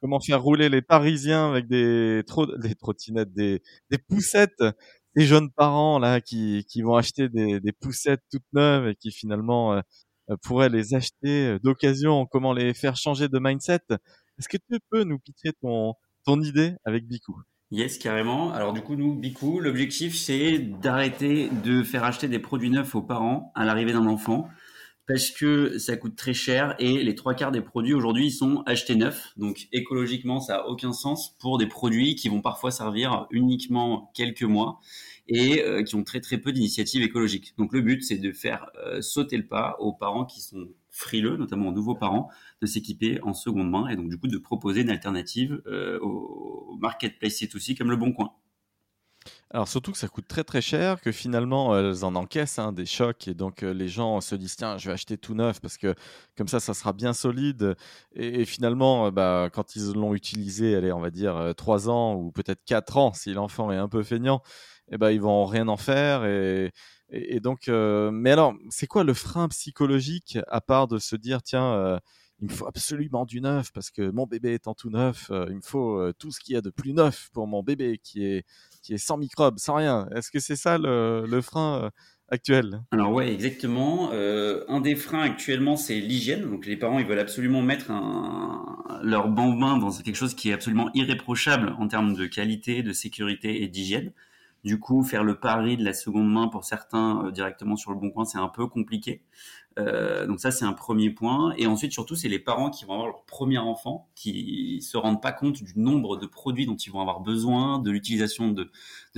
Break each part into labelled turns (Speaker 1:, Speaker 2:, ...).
Speaker 1: comment faire rouler les Parisiens avec des, trottinettes, des, poussettes, des jeunes parents là qui, vont acheter des, poussettes toutes neuves et qui finalement euh, euh, pourraient les acheter euh, d'occasion, comment les faire changer de mindset. Est-ce que tu peux nous pitcher ton, ton idée avec Biku
Speaker 2: Yes, carrément. Alors du coup, nous, Biku, l'objectif, c'est d'arrêter de faire acheter des produits neufs aux parents à l'arrivée d'un enfant parce que ça coûte très cher et les trois quarts des produits aujourd'hui sont achetés neufs. Donc écologiquement, ça a aucun sens pour des produits qui vont parfois servir uniquement quelques mois et euh, qui ont très très peu d'initiatives écologiques. Donc le but, c'est de faire euh, sauter le pas aux parents qui sont frileux, notamment aux nouveaux parents, de s'équiper en seconde main et donc du coup de proposer une alternative euh, au marketplace C2C comme le Bon Coin.
Speaker 1: Alors surtout que ça coûte très très cher, que finalement elles en encaissent hein, des chocs et donc euh, les gens se disent tiens je vais acheter tout neuf parce que comme ça ça sera bien solide. Et, finalement euh, bah, quand ils l'ont utilisé allez on va dire 3 euh, ans ou peut-être 4 ans si l'enfant est un peu feignant et eh ben ils vont rien en faire et, et, donc mais alors c'est quoi le frein psychologique à part de se dire tiens il me faut absolument du neuf parce que mon bébé étant tout neuf, il me faut tout ce qu'il y a de plus neuf pour mon bébé qui est qui est sans microbes, sans rien. Est-ce que c'est ça le, frein euh, actuel?
Speaker 2: Alors ouais, exactement. Euh, un des freins actuellement, c'est l'hygiène. Donc les parents, ils veulent absolument mettre leur bambin dans quelque chose qui est absolument irréprochable en termes de qualité, de sécurité et d'hygiène. Du coup, faire le pari de la seconde main pour certains euh, directement sur le bon coin, c'est un peu compliqué. Euh, donc ça, c'est un premier point. Et ensuite, surtout, c'est les parents qui vont avoir leur premier enfant, qui se rendent pas compte du nombre de produits dont ils vont avoir besoin, de l'utilisation de,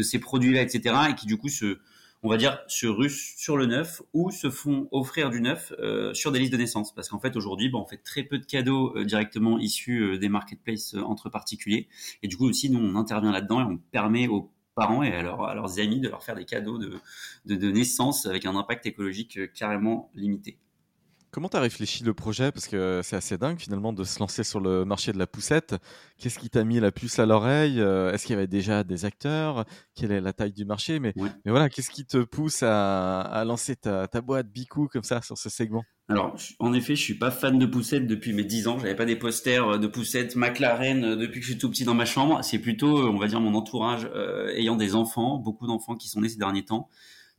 Speaker 2: ces produits-là, etc. Et qui du coup se, on va dire, se russent sur le neuf ou se font offrir du neuf euh, sur des listes de naissance. Parce qu'en fait, aujourd'hui, on fait très peu de cadeaux euh, directement issus des marketplaces entre particuliers. Et du coup aussi, nous, on intervient là-dedans et on permet aux parents et à, leurs amis de leur faire des cadeaux de, de, naissance avec un impact écologique euh, carrément limité.
Speaker 1: Comment tu as réfléchi le projet? Parce que c'est assez dingue finalement de se lancer sur le marché de la poussette. Qu'est-ce qui t'a mis la puce à l'oreille? Euh, Est-ce qu'il y avait déjà des acteurs? Quelle est la taille du marché? Mais, mais, voilà, qu'est-ce qui te pousse à, à lancer ta, ta boîte Bicou comme ça sur ce segment?
Speaker 2: Alors, en effet, je suis pas fan de poussettes depuis mes 10 ans. J'avais pas des posters euh, de poussettes McLaren euh, depuis que je suis tout petit dans ma chambre. C'est plutôt, euh, on va dire, mon entourage ayant des enfants, beaucoup d'enfants qui sont nés ces derniers temps.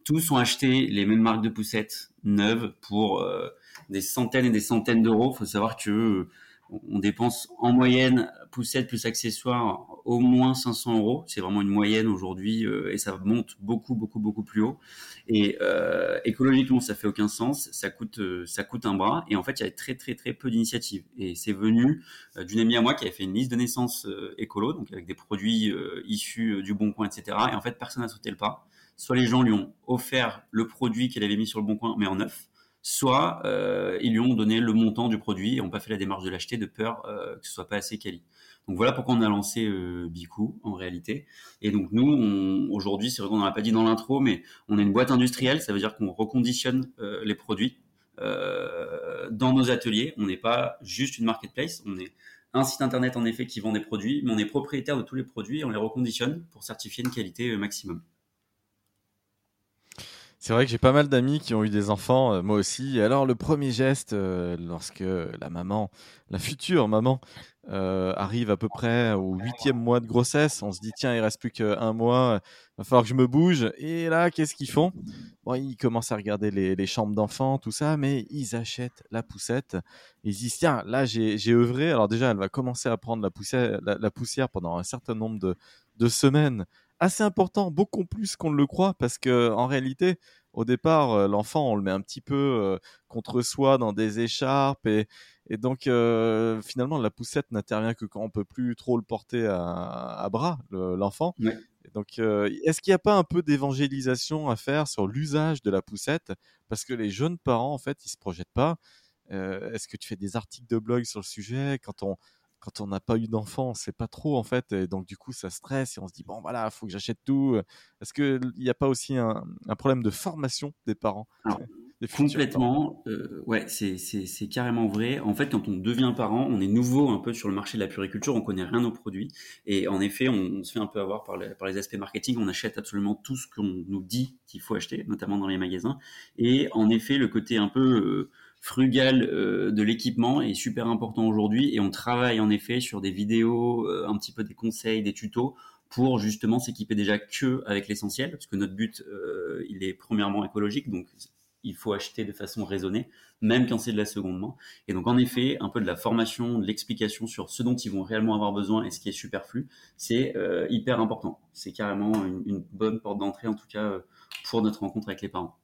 Speaker 2: Tous ont acheté les mêmes marques de poussettes neuves pour des centaines et des centaines d'euros. Faut savoir que on dépense en moyenne poussettes plus accessoires au moins 500 euros. C'est vraiment une moyenne aujourd'hui euh, et ça monte beaucoup, beaucoup, beaucoup plus haut. Et euh, écologiquement, ça fait aucun sens. Ça coûte, euh, ça coûte un bras. Et en fait, il y avait très, très, très peu d'initiatives. Et c'est venu d'une amie à moi qui avait fait une liste de naissance écolo, donc avec des produits issus du Bon Coin, etc. Et en fait, personne n'a sauté le pas. Soit les gens lui ont offert le produit qu'elle avait mis sur le Bon Coin, mais en neuf soit ils lui ont donné le montant du produit et n'ont pas fait la démarche de l'acheter de peur que ce soit pas assez quali. Voilà pourquoi on a lancé euh, Bicou en réalité. Et donc nous, aujourd'hui, c'est vrai qu'on n'en a pas dit dans l'intro, mais on est une boîte industrielle, ça veut dire qu'on reconditionne euh, les produits euh, dans nos ateliers. On n'est pas juste une marketplace, on est un site internet en effet qui vend des produits, mais on est propriétaire de tous les produits et on les reconditionne pour certifier une qualité maximum.
Speaker 1: C'est vrai que j'ai pas mal d'amis qui ont eu des enfants, euh, moi aussi. Alors, le premier geste, euh, lorsque la maman, la future maman, euh, arrive à peu près au huitième mois de grossesse, on se dit tiens, il reste plus qu'un mois, il va falloir que je me bouge. Et là, qu'est-ce qu'ils font? Bon, ils commencent à regarder les, chambres d'enfants, tout ça, mais ils achètent la poussette. Ils disent tiens, là, j'ai œuvré. Alors déjà, elle va commencer à prendre la poussière, pendant un certain nombre de, de semaines assez important, beaucoup plus qu'on ne le croit, parce que en réalité, au départ, euh, l'enfant, on le met un petit peu euh, contre soi dans des écharpes, et, et donc euh, finalement, la poussette n'intervient que quand on peut plus trop le porter à, bras, l'enfant. Donc, est-ce qu'il n'y a pas un peu d'évangélisation à faire sur l'usage de la poussette, parce que les jeunes parents, en fait, ils se projettent pas. est-ce que tu fais des articles de blog sur le sujet? Quand on quand on n'a pas eu d'enfant, on sait pas trop en fait, et donc du coup ça stresse et on se dit bon voilà, faut que j'achète tout. Est-ce qu'il n'y a pas aussi un, problème de formation des parents?
Speaker 2: Complètement, euh, ouais, c'est carrément vrai. En fait, quand on devient parent, on est nouveau un peu sur le marché de la puriculture, on connaît rien aux produits, et en effet, on, se fait un peu avoir par, par les aspects marketing. On achète absolument tout ce qu'on nous dit qu'il faut acheter, notamment dans les magasins. Et en effet, le côté un peu euh, frugal euh, de l'équipement est super important aujourd'hui, et on travaille en effet sur des vidéos, un petit peu des conseils, des tutos pour justement s'équiper déjà que avec l'essentiel, parce que notre but, il est premièrement écologique, donc il faut acheter de façon raisonnée, même quand c'est de la seconde main. Et donc, en effet, un peu de la formation, de l'explication sur ce dont ils vont réellement avoir besoin et ce qui est superflu, c'est euh, hyper important. C'est carrément une, bonne porte d'entrée, en tout cas, euh, pour notre rencontre avec les parents.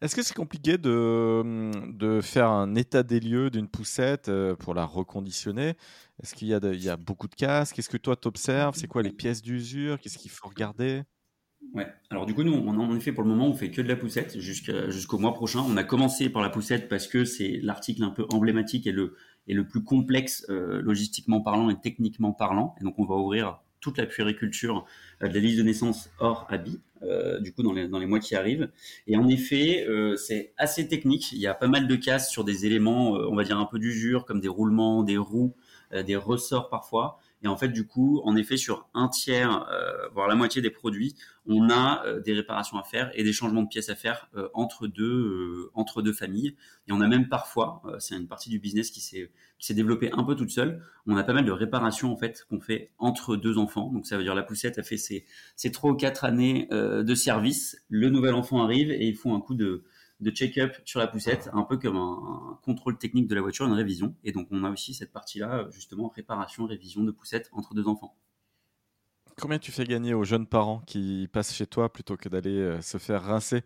Speaker 1: Est-ce que c'est compliqué de, de, faire un état des lieux d'une poussette euh, pour la reconditionner? Est-ce qu'il y, y, a beaucoup de casques? Qu'est-ce que toi t'observes? C'est quoi les pièces d'usure? Qu'est-ce qu'il faut regarder?
Speaker 2: Ouais. Du coup, nous, on, en effet, pour le moment, on fait que de la poussette jusqu'au mois prochain. On a commencé par la poussette parce que c'est l'article un peu emblématique et le, plus complexe euh, logistiquement parlant et techniquement parlant. Et donc, on va ouvrir toute la puériculture euh, de la liste de naissance hors habit, euh, du coup, dans les, dans les mois qui arrivent. Et en effet, c'est assez technique. Il y a pas mal de casse sur des éléments, on va dire un peu d'usure, comme des roulements, des roues, des ressorts parfois. Et en fait, du coup, en effet, sur un tiers, euh, voire la moitié des produits, on a euh, des réparations à faire et des changements de pièces à faire euh, entre deux entre deux familles. Et on a même parfois, c'est une partie du business qui s'est qui s'est développée un peu toute seule. On a pas mal de réparations en fait qu'on fait entre deux enfants. Donc ça veut dire la poussette a fait ses ses trois ou quatre années de service. Le nouvel enfant arrive et il faut un coup de de check-up sur la poussette, un peu comme un, contrôle technique de la voiture, une révision. Et donc on a aussi cette partie-là, justement, réparation, révision de poussette entre deux enfants.
Speaker 1: Combien tu fais gagner aux jeunes parents qui passent chez toi plutôt que d'aller euh, se faire rincer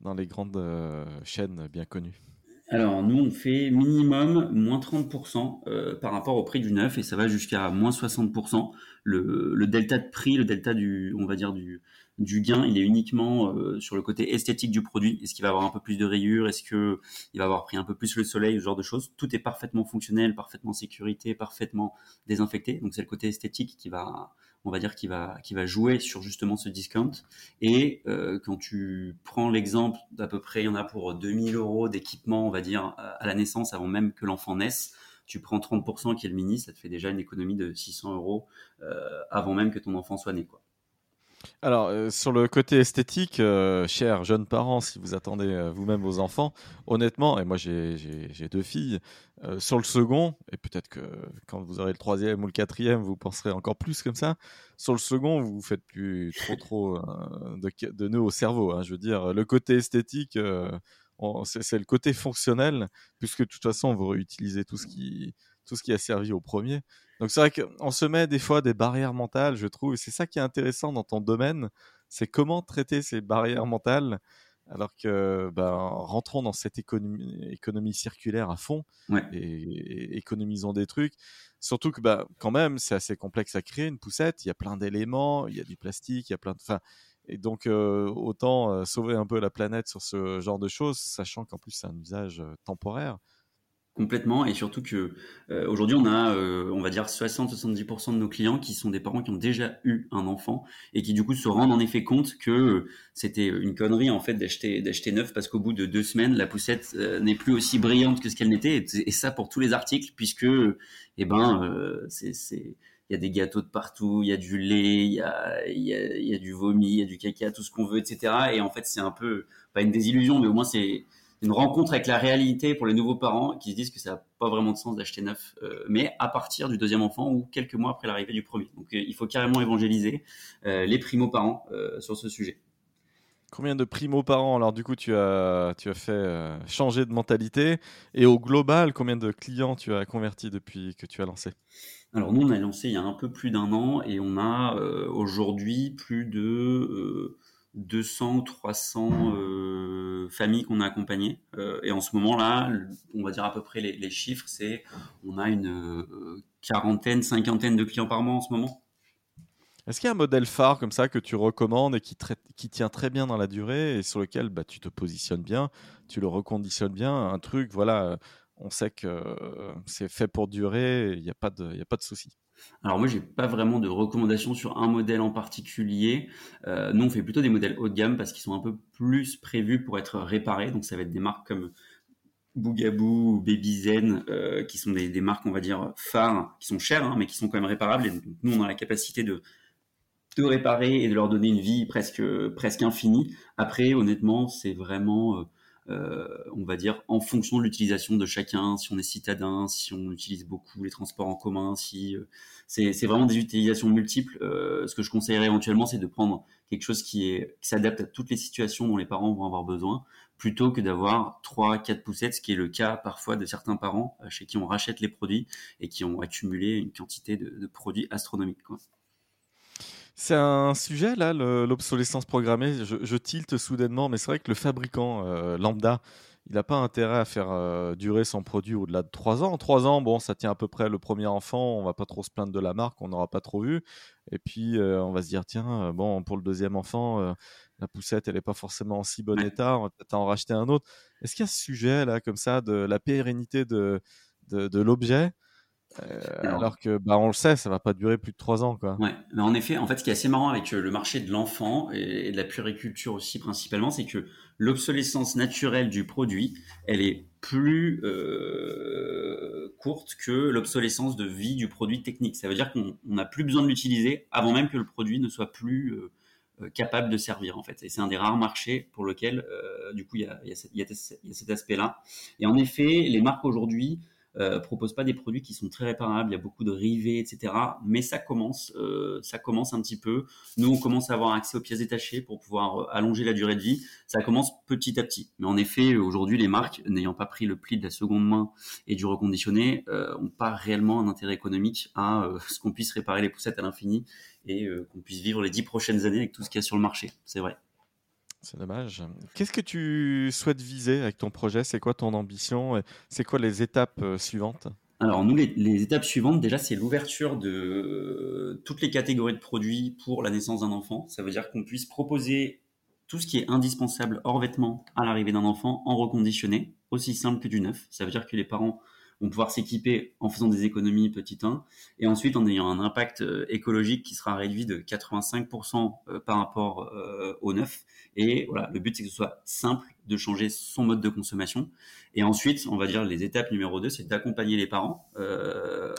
Speaker 1: dans les grandes euh, chaînes bien connues?
Speaker 2: Alors, nous, on fait minimum moins 30% euh, par rapport au prix du neuf et ça va jusqu'à moins 60%. Le, le, delta de prix, le delta du, on va dire, du, du gain, il est uniquement euh, sur le côté esthétique du produit. Est-ce qu'il va avoir un peu plus de rayures? Est-ce qu'il va avoir pris un peu plus le soleil? Ce genre de choses. Tout est parfaitement fonctionnel, parfaitement sécurité, parfaitement désinfecté. Donc, c'est le côté esthétique qui va, on va dire, qui va, qui va jouer sur justement ce discount. Et euh, quand tu prends l'exemple d'à peu près, il y en a pour 2000 euros d'équipement, on va dire, à la naissance avant même que l'enfant naisse. Tu prends 30% qui est le mini, ça te fait déjà une économie de 600 euros euh, avant même que ton enfant soit né. Quoi.
Speaker 1: Alors, euh, sur le côté esthétique, euh, chers jeunes parents, si vous attendez euh, vous-même vos enfants, honnêtement, et moi j'ai deux filles, sur le second, et peut-être que quand vous aurez le troisième ou le quatrième, vous penserez encore plus comme ça, sur le second, vous faites plus trop trop de, de, nœuds au cerveau. Hein. je veux dire, le côté esthétique, c'est le côté fonctionnel, puisque de toute façon, vous réutilisez tout ce qui, tout ce qui a servi au premier. Donc c'est vrai qu'on se met des fois des barrières mentales, je trouve, et c'est ça qui est intéressant dans ton domaine, c'est comment traiter ces barrières mentales, alors que ben, rentrons dans cette économie, économie circulaire à fond et, économisons des trucs. Surtout que ben, quand même, c'est assez complexe à créer une poussette. Il y a plein d'éléments, il y a du plastique, il y a plein de. Enfin, et donc euh, autant euh, sauver un peu la planète sur ce genre de choses, sachant qu'en plus c'est un usage euh, temporaire.
Speaker 2: Complètement, et surtout que euh, aujourd'hui on a, euh, on va dire 60-70% de nos clients qui sont des parents qui ont déjà eu un enfant et qui du coup se rendent en effet compte que euh, c'était une connerie en fait d'acheter d'acheter neuf parce qu'au bout de deux semaines la poussette n'est plus aussi brillante que ce qu'elle n'était et, ça pour tous les articles puisque eh ben c'est c'est il y a des gâteaux de partout, il y a du lait, il y a, il y a, il y a du vomi, il y a du caca, tout ce qu'on veut, etc. Et en fait, c'est un peu, pas une désillusion, mais au moins c'est, une rencontre avec la réalité pour les nouveaux parents qui se disent que ça n'a pas vraiment de sens d'acheter neuf, euh, mais à partir du deuxième enfant ou quelques mois après l'arrivée du premier. Donc euh, il faut carrément évangéliser euh, les primo-parents sur ce sujet.
Speaker 1: Combien de primo-parents? Alors du coup tu as, tu as fait changer de mentalité et au global combien de clients tu as convertis depuis que tu as lancé?
Speaker 2: Alors nous on a lancé il y a un peu plus d'un an et on a aujourd'hui plus de 200 ou 300 euh, familles qu'on a accompagnées. Euh, et en ce moment-là, on va dire à peu près les, chiffres, c'est on a une euh, quarantaine, cinquantaine de clients par mois en ce moment.
Speaker 1: Est-ce qu'il y a un modèle phare comme ça que tu recommandes et qui, tient très bien dans la durée et sur lequel bah, tu te positionnes bien, tu le reconditionnes bien, un truc, voilà, on sait que c'est fait pour durer, il n'y pas de, il a pas de souci.
Speaker 2: Alors moi, j'ai pas vraiment de recommandations sur un modèle en particulier. Euh, nous, on fait plutôt des modèles haut de gamme parce qu'ils sont un peu plus prévus pour être réparés. Donc ça va être des marques comme Bougaboo ou Babyzen, euh, qui sont des, marques, on va dire, phares, qui sont chères, hein, mais qui sont quand même réparables. Et nous, on a la capacité de, de réparer et de leur donner une vie presque, infinie. Après, honnêtement, c'est vraiment... Euh, on va dire, en fonction de l'utilisation de chacun, si on est citadin, si on utilise beaucoup les transports en commun, si euh, c'est vraiment des utilisations multiples. Euh, ce que je conseillerais éventuellement, c'est de prendre quelque chose qui qui s'adapte à toutes les situations dont les parents vont avoir besoin, plutôt que d'avoir trois, quatre poussettes, ce qui est le cas parfois de certains parents chez qui on rachète les produits et qui ont accumulé une quantité de, de produits astronomiques. Quoi.
Speaker 1: C'est un sujet, là, l'obsolescence programmée. Je, je, tilte soudainement, mais c'est vrai que le fabricant euh, lambda, il n'a pas intérêt à faire euh, durer son produit au-delà de 3 ans. 3 ans, bon, ça tient à peu près le premier enfant, on va pas trop se plaindre de la marque, on n'aura pas trop vu. Et puis, euh, on va se dire, tiens, bon, pour le deuxième enfant, la poussette, elle n'est pas forcément en si bon état, on va peut-être en racheter un autre. Est-ce qu'il y a ce sujet, là, comme ça, de la pérennité de, de, de l'objet euh, alors, que, bah, on le sait, ça va pas durer plus de trois ans, quoi.
Speaker 2: Ouais, mais en effet, en fait, ce qui est assez marrant avec euh, le marché de l'enfant et, de la puériculture aussi principalement, c'est que l'obsolescence naturelle du produit, elle est plus euh, courte que l'obsolescence de vie du produit technique. Ça veut dire qu'on n'a plus besoin de l'utiliser avant même que le produit ne soit plus capable de servir en fait. Et c'est un des rares marchés pour lequel, du coup, il y a, y a, cet aspect-là. Et en effet, les marques aujourd'hui euh, propose pas des produits qui sont très réparables. Il y a beaucoup de rivets, etc. Mais ça commence, euh, ça commence un petit peu. Nous, on commence à avoir accès aux pièces détachées pour pouvoir euh, allonger la durée de vie. Ça commence petit à petit. Mais en effet, aujourd'hui, les marques, n'ayant pas pris le pli de la seconde main et du reconditionné, euh, ont pas réellement un intérêt économique à ce qu'on puisse réparer les poussettes à l'infini et qu'on puisse vivre les dix prochaines années avec tout ce qu'il y a sur le marché. C'est vrai.
Speaker 1: C'est dommage. Qu'est-ce que tu souhaites viser avec ton projet? C'est quoi ton ambition? C'est quoi les étapes euh, suivantes?
Speaker 2: Alors nous, les, étapes suivantes, déjà, c'est l'ouverture de euh, toutes les catégories de produits pour la naissance d'un enfant. Ça veut dire qu'on puisse proposer tout ce qui est indispensable hors vêtements à l'arrivée d'un enfant en reconditionné, aussi simple que du neuf. Ça veut dire que les parents vont pouvoir s'équiper en faisant des économies petit 1 et ensuite en ayant un impact euh, écologique qui sera réduit de 85% euh, par rapport euh, au neuf. Et voilà, le but c'est que ce soit simple de changer son mode de consommation. Et ensuite, on va dire les étapes numéro 2, c'est d'accompagner les parents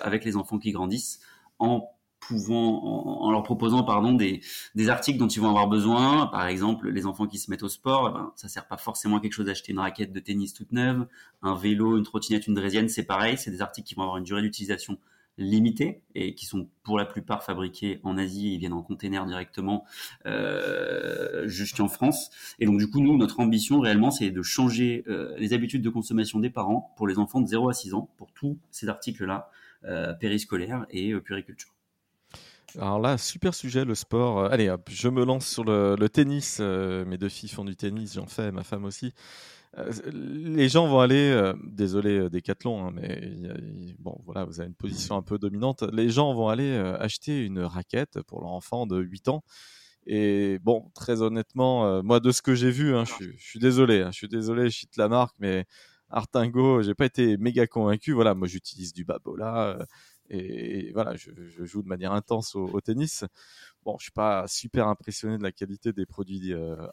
Speaker 2: avec les enfants qui grandissent en pouvant, en, leur proposant pardon des, des, articles dont ils vont avoir besoin. Par exemple, les enfants qui se mettent au sport, eh ben, ça sert pas forcément à quelque chose d'acheter une raquette de tennis toute neuve, un vélo, une trottinette, une draisienne, c'est pareil. C'est des articles qui vont avoir une durée d'utilisation limitée et qui sont pour la plupart fabriqués en Asie, ils viennent en container directement euh, jusqu'en France. Et donc du coup, nous, notre ambition réellement, c'est de changer euh, les habitudes de consommation des parents pour les enfants de 0 à 6 ans, pour tous ces articles-là, euh, périscolaires et euh, puriculture.
Speaker 1: Alors là, super sujet, le sport. Euh, allez, hop, je me lance sur le, tennis. Euh, mes deux filles font du tennis, j'en fais, ma femme aussi. Euh, les gens vont aller, désolé Décathlon, hein, mais bon, voilà, vous avez une position un peu dominante. Les gens vont aller acheter une raquette pour leur enfant de 8 ans. Et bon, très honnêtement, moi, de ce que j'ai vu, hein, je, suis désolé, hein, je suis désolé, je cite la marque, mais Artingo, j'ai pas été méga convaincu. Voilà, moi, j'utilise du Babola et, voilà, je, joue de manière intense au, tennis. Bon, je suis pas super impressionné de la qualité des produits euh,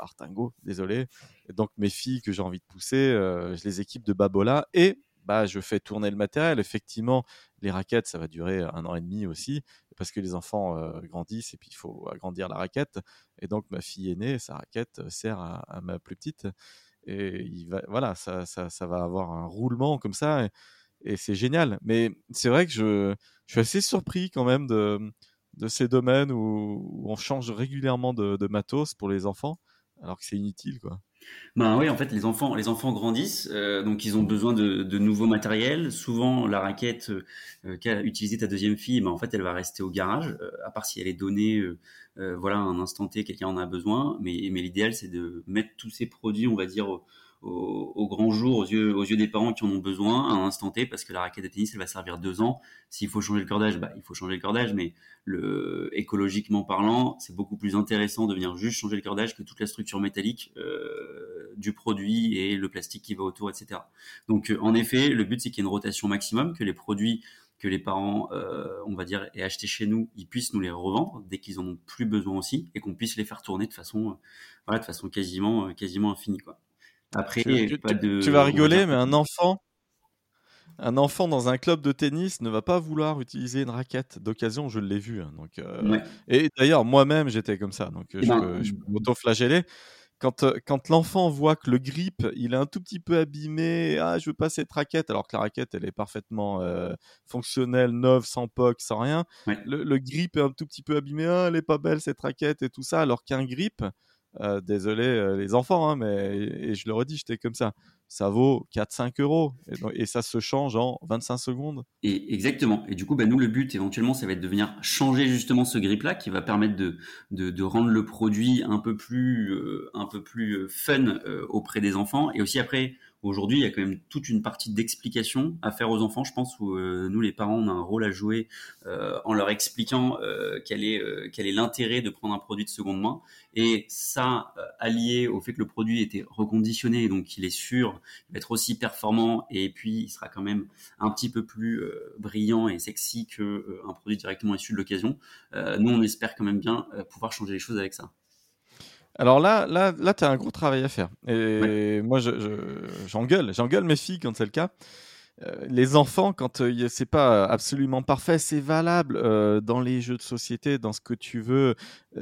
Speaker 1: désolé. donc mes filles que j'ai envie de pousser, euh, je les équipe de Babola et bah je fais tourner le matériel. Effectivement, les raquettes, ça va durer un an et demi aussi parce que les enfants euh, grandissent et puis il faut agrandir la raquette. Et donc ma fille aînée, sa raquette sert à, ma plus petite et voilà, ça, va avoir un roulement comme ça. Et, et c'est génial. Mais c'est vrai que je, je, suis assez surpris quand même de, de ces domaines où, on change régulièrement de, de, matos pour les enfants, alors que c'est inutile, quoi.
Speaker 2: Ben oui, en fait, les enfants, les enfants grandissent, euh, donc ils ont besoin de, de, nouveaux matériels. Souvent, la raquette euh, qu'a utilisée ta deuxième fille, ben, en fait, elle va rester au garage, euh, à part si elle est donnée, euh, euh, voilà, un instant T, quelqu'un en a besoin. Mais, mais l'idéal, c'est de mettre tous ces produits, on va dire, au, grand jour aux yeux, aux yeux des parents qui en ont besoin à un instant T parce que la raquette de tennis elle va servir deux ans. S'il faut changer le cordage, bah, il faut changer le cordage, mais le, écologiquement parlant, c'est beaucoup plus intéressant de venir juste changer le cordage que toute la structure métallique euh, du produit et le plastique qui va autour, etc. Donc euh, en effet, le but c'est qu'il y ait une rotation maximum, que les produits que les parents, euh, on va dire, aient achetés chez nous, ils puissent nous les revendre dès qu'ils en ont plus besoin aussi, et qu'on puisse les faire tourner de façon, voilà, de façon quasiment, quasiment infinie, quoi.
Speaker 1: Après, tu, pas de, tu vas rigoler, mais un enfant, un enfant dans un club de tennis ne va pas vouloir utiliser une raquette d'occasion. Je l'ai vu. Hein, donc, euh, Et d'ailleurs, moi-même, j'étais comme ça. Donc, eh ben, je, peux, m'auto-flageller. Quand, euh, quand l'enfant voit que le grip, il est un tout petit peu abîmé, ah, je veux pas cette raquette, alors que la raquette, elle est parfaitement euh, fonctionnelle, neuve, sans poc, sans rien. Le, le, grip est un tout petit peu abîmé, ah, elle est pas belle cette raquette et tout ça, alors qu'un grip, euh, désolé euh, les enfants, hein, mais et je le redis, j'étais comme ça. Ça vaut 4-5 euros et, ça se change en 25 secondes.
Speaker 2: Exactement. Et du coup, bah, nous, le but éventuellement, ça va être de venir changer justement ce grip-là qui va permettre de, de, rendre le produit un peu plus, euh, un peu plus fun auprès des enfants. Et aussi après, Aujourd'hui, il y a quand même toute une partie d'explication à faire aux enfants, je pense, où euh, nous, les parents, on a un rôle à jouer euh, en leur expliquant euh, quel est quel est l'intérêt de prendre un produit de seconde main. Et ça, allié au fait que le produit était reconditionné, donc il est sûr, il va être aussi performant, et puis il sera quand même un petit peu plus brillant et sexy que un produit directement issu de l'occasion. nous, on espère quand même bien pouvoir changer les choses avec ça.
Speaker 1: Alors là, là, là, tu as un gros travail à faire. Et moi, j'engueule, je, j'engueule mes filles quand c'est le cas. Euh, les enfants, quand euh, c'est pas absolument parfait, c'est valable euh, dans les jeux de société, dans ce que tu veux.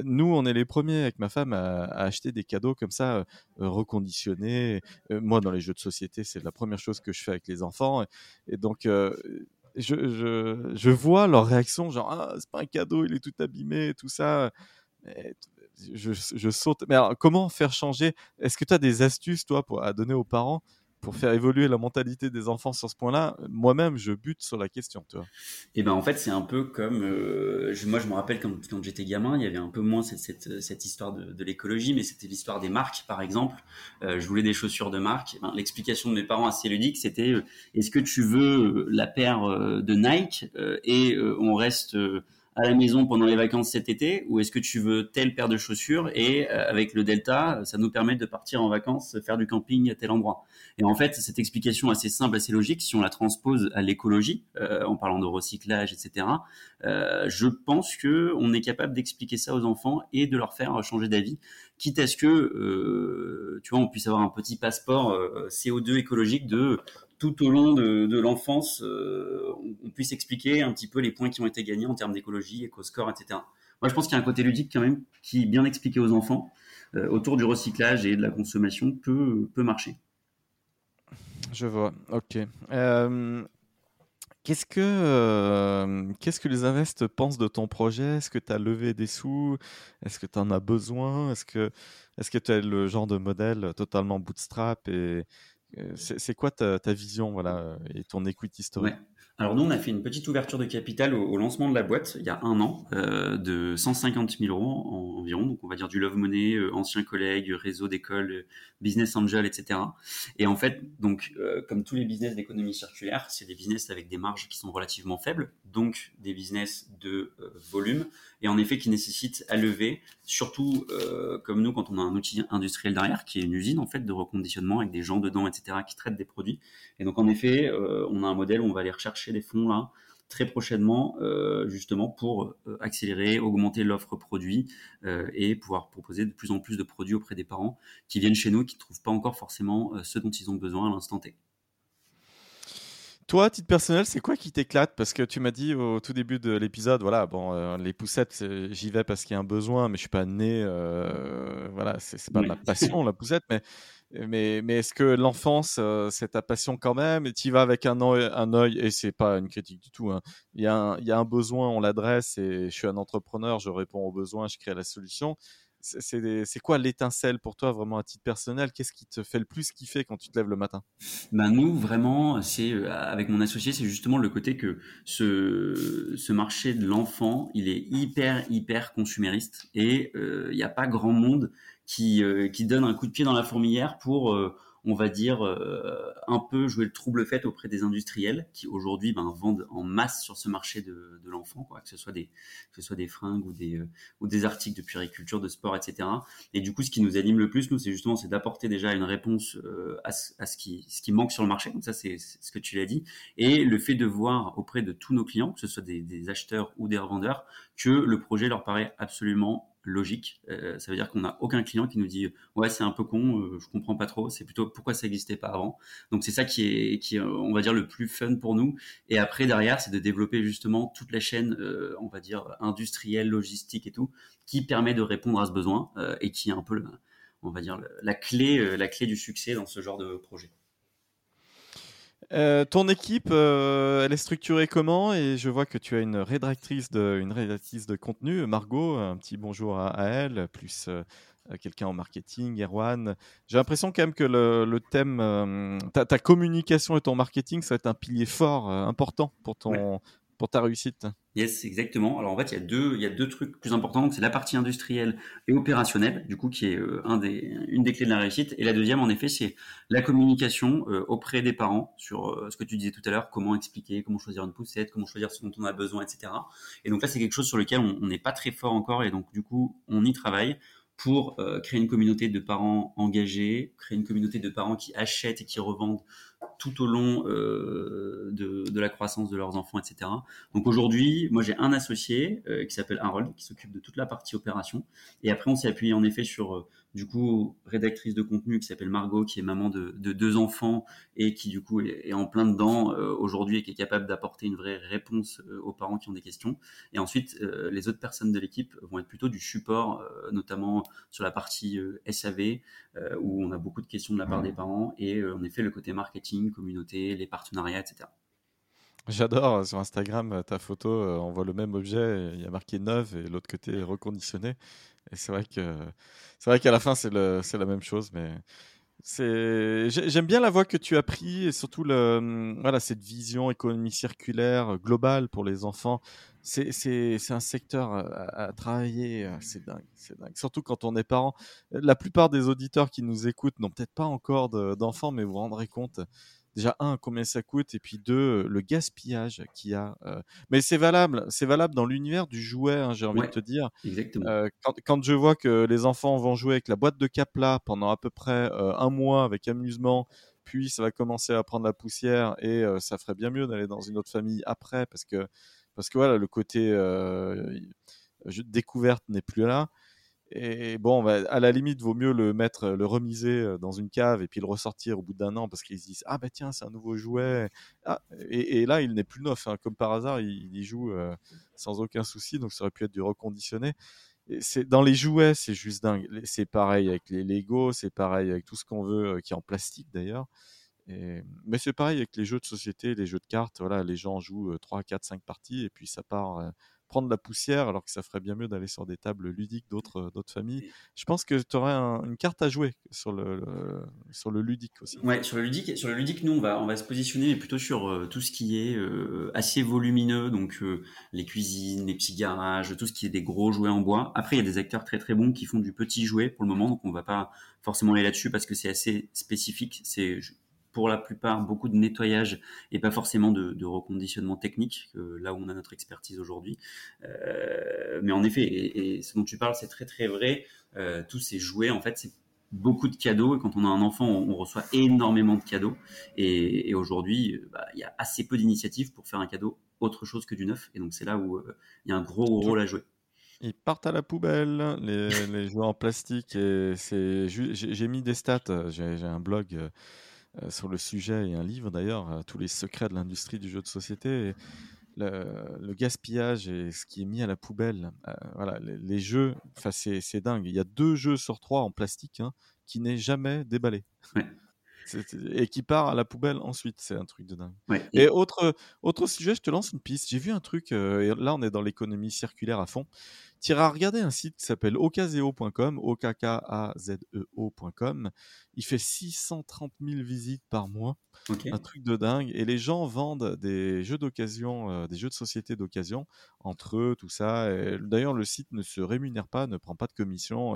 Speaker 1: Nous, on est les premiers avec ma femme à, acheter des cadeaux comme ça, reconditionnés. moi, dans les jeux de société, c'est la première chose que je fais avec les enfants. Et, donc, je, je, je, vois leur réaction, genre, ah, c'est pas un cadeau, il est tout abîmé, tout ça je, saute. Mais comment faire changer? Est-ce que tu as des astuces, toi, pour, à donner aux parents pour faire évoluer la mentalité des enfants sur ce point-là, moi-même, je bute sur la question, toi.
Speaker 2: Et eh ben en fait, c'est un peu comme euh, moi, je me rappelle quand, j'étais gamin, il y avait un peu moins cette, histoire de, l'écologie, mais c'était l'histoire des marques, par exemple. Euh, je voulais des chaussures de marque. Ben, L'explication de mes parents assez ludique, c'était euh, est-ce que tu veux la paire de Nike et on reste à la maison pendant les vacances cet été ou est-ce que tu veux telle paire de chaussures et euh, avec le delta, ça nous permet de partir en vacances, faire du camping à tel endroit. Et en fait, cette explication assez simple, assez logique, si on la transpose à l'écologie, euh, en parlant de recyclage, etc., euh, je pense que on est capable d'expliquer ça aux enfants et de leur faire changer d'avis, quitte à ce que, tu vois, on puisse avoir un petit passeport CO2 écologique de tout au long de, l'enfance, euh, on, puisse expliquer un petit peu les points qui ont été gagnés en termes d'écologie, éco-score, etc. Moi, je pense qu'il y a un côté ludique quand même qui, bien expliqué aux enfants, euh, autour du recyclage et de la consommation, peut, marcher.
Speaker 1: Je vois, ok. Euh, qu'est-ce que, qu'est-ce que les invests pensent de ton projet? Est-ce que tu as levé des sous? Est-ce que tu en as besoin? Est-ce que est-ce que tu le genre de modèle totalement bootstrap et, c'est quoi ta, vision voilà, euh, et ton equity story
Speaker 2: alors nous, on a fait une petite ouverture de capital au, lancement de la boîte il y a un an euh, de 150 000 euros environ. Donc on va dire du love money, euh, anciens collègues, réseau d'école, euh, business angel, etc. Et en fait, donc comme tous les business d'économie circulaire, c'est des business avec des marges qui sont relativement faibles, donc des business de volume et en effet qui nécessitent à lever, surtout comme nous quand on a un outil industriel derrière qui est une usine en fait de reconditionnement avec des gens dedans, etc. qui traitent des produits. Et donc en effet, on a un modèle où on va aller rechercher des fonds là très prochainement, euh, justement pour euh, accélérer, augmenter l'offre produit euh, et pouvoir proposer de plus en plus de produits auprès des parents qui viennent chez nous, qui ne trouvent pas encore forcément ce dont ils ont besoin à l'instant T.
Speaker 1: Toi, titre personnel, c'est quoi qui t'éclate? Parce que tu m'as dit au tout début de l'épisode, voilà, bon, les poussettes, j'y vais parce qu'il y a un besoin, mais je suis pas né, voilà, c'est pas de la passion la poussette, mais mais, est-ce que l'enfance, euh, c'est ta passion quand même? Tu y vas avec un œil, un œil et c'est pas une critique du tout. Hein. Il, y a un, besoin, on l'adresse et je suis un entrepreneur, je réponds aux besoins, je crée la solution. C'est quoi l'étincelle pour toi vraiment à titre personnel? Qu'est-ce qui te fait le plus kiffer quand tu te lèves le matin?
Speaker 2: Ben nous vraiment, c'est euh, avec mon associé, c'est justement le côté que ce, marché de l'enfant, il est hyper hyper consumériste et euh, il n'y a pas grand monde qui, euh, qui donne un coup de pied dans la fourmilière pour, euh, on va dire, euh, un peu jouer le trouble fait auprès des industriels qui aujourd'hui ben, vendent en masse sur ce marché de, de l'enfant, que ce soit des que ce soit des fringues ou des euh, ou des articles de puériculture, de sport, etc. Et du coup, ce qui nous anime le plus, nous, c'est justement c'est d'apporter déjà une réponse euh, à, ce, à ce qui ce qui manque sur le marché. Donc ça, c'est ce que tu l'as dit, et le fait de voir auprès de tous nos clients, que ce soit des, des acheteurs ou des revendeurs, que le projet leur paraît absolument logique. Euh, ça veut dire qu'on n'a aucun client qui nous dit ouais c'est un peu con, euh, je comprends pas trop. C'est plutôt pourquoi ça n'existait pas avant. Donc c'est ça qui est, qui on va dire le plus fun pour nous. Et après derrière c'est de développer justement toute la chaîne, euh, on va dire industrielle, logistique et tout, qui permet de répondre à ce besoin et qui est un peu, on va dire la clé, la clé du succès dans ce genre de projet.
Speaker 1: Euh, ton équipe, euh, elle est structurée comment? Et je vois que tu as une rédactrice de, contenu, Margot. Un petit bonjour à, elle, plus euh, quelqu'un en marketing, Erwan. J'ai l'impression quand même que le, thème, ta, communication et ton marketing, ça va être un pilier fort, important pour ton, ta réussite.
Speaker 2: Yes, exactement. Alors en fait, il y a deux, trucs plus importants. C'est la partie industrielle et opérationnelle, du coup, qui est euh, une des clés de la réussite. Et la deuxième, en effet, c'est la communication euh, auprès des parents sur euh, ce que tu disais tout à l'heure, comment expliquer, comment choisir une poussette, comment choisir ce dont on a besoin, etc. Et donc là, c'est quelque chose sur lequel on n'est pas très fort encore, et donc du coup, on y travaille pour créer une communauté de parents engagés, créer une communauté de parents qui achètent et qui revendent tout au long euh, de, la croissance de leurs enfants, etc. Donc aujourd'hui, moi j'ai un associé euh, qui s'appelle Harold, qui s'occupe de toute la partie opération. Et après, on s'est appuyé en effet sur euh, du coup rédactrice de contenu qui s'appelle Margot, qui est maman de, de, deux enfants et qui du coup est, en plein dedans euh, aujourd'hui et qui est capable d'apporter une vraie réponse euh, aux parents qui ont des questions. Et ensuite, euh, les autres personnes de l'équipe vont être plutôt du support, notamment sur la partie SAV, où on a beaucoup de questions de la part des parents et en effet le côté marketing, communauté, les partenariats, etc.
Speaker 1: J'adore sur Instagram ta photo, on voit le même objet, il y a marqué neuf et l'autre côté reconditionné. Et c'est vrai que c'est vrai qu'à la fin c'est la même chose, mais j'aime bien la voie que tu as pris et surtout le voilà cette vision économie circulaire globale pour les enfants. C'est un secteur à, travailler, c'est dingue, c'est dingue. Surtout quand on est parent. La plupart des auditeurs qui nous écoutent n'ont peut-être pas encore d'enfants, mais vous vous rendrez compte déjà un combien ça coûte et puis deux le gaspillage qu'il y a euh. mais c'est valable c'est valable dans l'univers du jouet hein, j'ai envie de te dire
Speaker 2: exactement.
Speaker 1: Euh, quand, quand, je vois que les enfants vont jouer avec la boîte de capla pendant à peu près euh, un mois avec amusement puis ça va commencer à prendre la poussière et ça ferait bien mieux d'aller dans une autre famille après parce que parce que voilà le côté découverte n'est plus là et bon, bah, à la limite, vaut mieux le mettre, le remiser euh, dans une cave et puis le ressortir au bout d'un an parce qu'ils se disent ah bah tiens c'est un nouveau jouet. Ah, et, là il n'est plus neuf, hein. comme par hasard il, y joue euh, sans aucun souci, donc ça aurait pu être du reconditionné. Dans les jouets, c'est juste dingue. C'est pareil avec les Lego, c'est pareil avec tout ce qu'on veut euh, qui est en plastique d'ailleurs. Mais c'est pareil avec les jeux de société, les jeux de cartes. Voilà, les gens jouent 3, 4, 5 parties et puis ça part prendre la poussière, alors que ça ferait bien mieux d'aller sur des tables ludiques d'autres euh, d'autres familles. Je pense que tu aurais une carte à jouer sur le, sur le ludique aussi.
Speaker 2: Ouais, sur le ludique, sur le ludique, nous on va on va se positionner plutôt sur euh, tout ce qui est euh, assez volumineux, donc les cuisines, les petits garages, tout ce qui est des gros jouets en bois. Après, il y a des acteurs très très bons qui font du petit jouet pour le moment, donc on va pas forcément aller là-dessus parce que c'est assez spécifique. C'est pour la plupart beaucoup de nettoyage et pas forcément de, reconditionnement technique, là où on a notre expertise aujourd'hui. Euh, mais en effet, et, ce dont tu parles, c'est très très vrai. Euh, tous ces jouets, en fait, c'est beaucoup de cadeaux. Et quand on a un enfant, on, reçoit énormément de cadeaux. Et, aujourd'hui, bah, il y a assez peu d'initiatives pour faire un cadeau autre chose que du neuf. Et donc c'est là où euh, il y a un gros, rôle à jouer.
Speaker 1: Ils partent à la poubelle, les, les jouets en plastique. Et c'est, j'ai mis des stats. J'ai un blog euh, sur le sujet et un livre d'ailleurs, euh, tous les secrets de l'industrie du jeu de société. le, gaspillage et ce qui est mis à la poubelle, euh, voilà, les, jeux, c'est dingue. Il y a deux jeux sur trois en plastique hein, qui n'est jamais déballé. Et qui part à la poubelle ensuite, c'est un truc de dingue. et... autre, autre sujet, je te lance une piste. J'ai vu un truc, et là on est dans l'économie circulaire à fond tu iras regarder un site qui s'appelle okazeo.com, o k a z e ocom Il fait 630 000 visites par mois. Un truc de dingue. Et les gens vendent des jeux d'occasion, euh, des jeux de société d'occasion entre eux, tout ça. D'ailleurs, le site ne se rémunère pas, ne prend pas de commission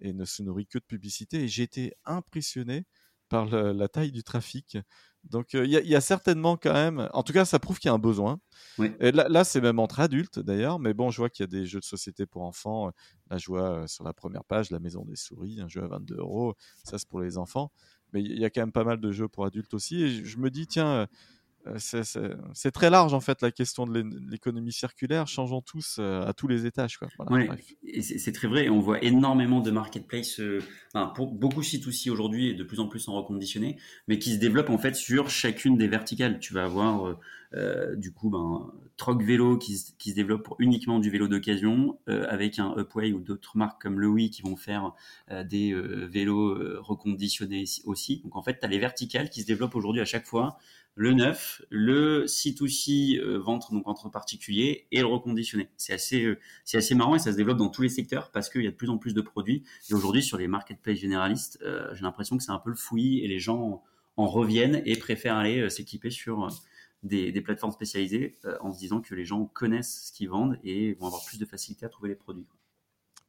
Speaker 1: et, ne se nourrit que de publicité. Et j'ai été impressionné par la taille du trafic. Donc il y, a certainement quand même, en tout cas ça prouve qu'il y a un besoin. Et là, c'est même entre adultes d'ailleurs, mais bon, je vois qu'il y a des jeux de société pour enfants. Là, je vois sur la première page La Maison des Souris, un jeu à 22 euros. Ça, c'est pour les enfants. Mais il y a quand même pas mal de jeux pour adultes aussi. Et je me dis, tiens, euh, c'est très large en fait la question de l'économie circulaire, changeant tous euh, à tous les étages. Quoi.
Speaker 2: c'est très vrai. On voit énormément de marketplace, euh, pour, beaucoup C2C aujourd'hui et de plus en plus en reconditionné, mais qui se développent en fait sur chacune des verticales. Tu vas avoir du coup ben, Troc Vélo qui, se développe pour uniquement du vélo d'occasion, avec un Upway ou d'autres marques comme Louis qui vont faire des vélos reconditionnés aussi. Donc en fait, tu as les verticales qui se développent aujourd'hui à chaque fois le neuf, le C2C euh, donc entre particuliers et le reconditionné. C'est assez, euh, c'est assez marrant et ça se développe dans tous les secteurs parce qu'il y a de plus en plus de produits. Et aujourd'hui, sur les marketplaces généralistes, euh, j'ai l'impression que c'est un peu le fouillis et les gens en reviennent et préfèrent aller s'équiper sur des, plateformes spécialisées en se disant que les gens connaissent ce qu'ils vendent et vont avoir plus de facilité à trouver les produits.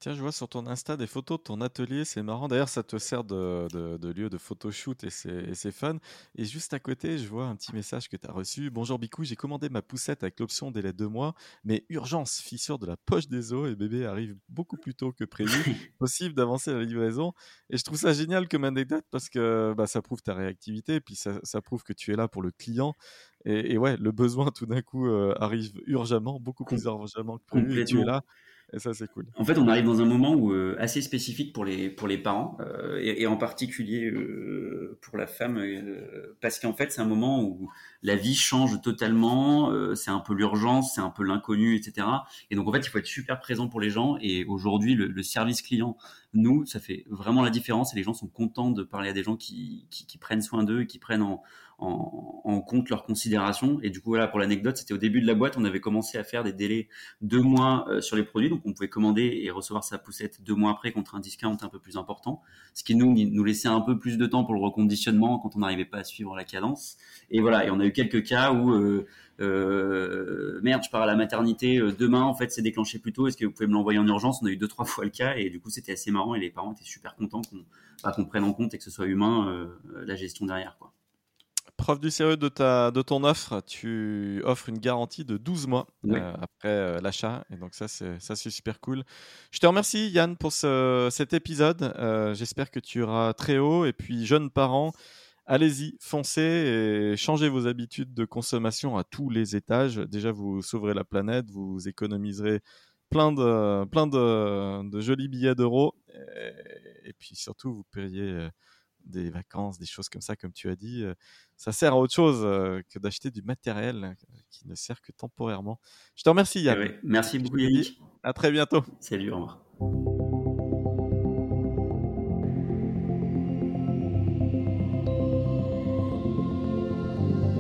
Speaker 1: Tiens, je vois sur ton Insta des photos de ton atelier, c'est marrant. D'ailleurs, ça te sert de, de, lieu de photoshoot et c'est fun. Et juste à côté, je vois un petit message que tu as reçu. Bonjour Bicou, j'ai commandé ma poussette avec l'option délai de mois, mais urgence, fissure de la poche des os et bébé arrive beaucoup plus tôt que prévu. Possible d'avancer la livraison. Et je trouve ça génial comme anecdote parce que bah, ça prouve ta réactivité et puis ça, ça, prouve que tu es là pour le client. Et, ouais, le besoin tout d'un coup euh, arrive urgemment, beaucoup plus urgemment que prévu. Et tu es là et ça, c'est cool.
Speaker 2: En fait, on arrive dans un moment où, euh, assez spécifique pour les, pour les parents, euh, et, en particulier euh, pour la femme, parce qu'en fait, c'est un moment où la vie change totalement, c'est un peu l'urgence, c'est un peu l'inconnu, etc. Et donc, en fait, il faut être super présent pour les gens. Et aujourd'hui, le, le, service client, nous, ça fait vraiment la différence, et les gens sont contents de parler à des gens qui, qui, qui prennent soin d'eux, qui prennent en, en, compte leurs considérations. Et du coup, voilà, pour l'anecdote, c'était au début de la boîte, on avait commencé à faire des délais deux mois euh, sur les produits, donc on pouvait commander et recevoir sa poussette deux mois après contre un discount un peu plus important, ce qui nous nous laissait un peu plus de temps pour le reconditionnement quand on n'arrivait pas à suivre la cadence. Et voilà, et on a eu quelques cas où euh, euh, merde, je pars à la maternité demain, en fait, c'est déclenché plus tôt. Est-ce que vous pouvez me l'envoyer en urgence? On a eu deux trois fois le cas et du coup, c'était assez marrant et les parents étaient super contents qu'on bah, prenne en compte et que ce soit humain la gestion derrière, quoi.
Speaker 1: Preuve du sérieux de, ta, de ton offre, tu offres une garantie de 12 mois euh, après euh, l'achat. Et donc ça, c'est, ça, c'est super cool. Je te remercie, Yann, pour ce, cet épisode. Euh, j'espère que tu iras très haut. Et puis, jeunes parents, allez-y, foncez et changez vos habitudes de consommation à tous les étages. Déjà, vous sauverez la planète, vous économiserez plein de, plein de, de jolis billets d'euros. Et, et, puis surtout, vous paieriez des vacances, des choses comme ça, comme tu as dit, euh, ça sert à autre chose euh, que d'acheter du matériel euh, qui ne sert que temporairement. Je te remercie, Yann.
Speaker 2: Merci beaucoup, Yannick.
Speaker 1: À très bientôt.
Speaker 2: Salut, au revoir.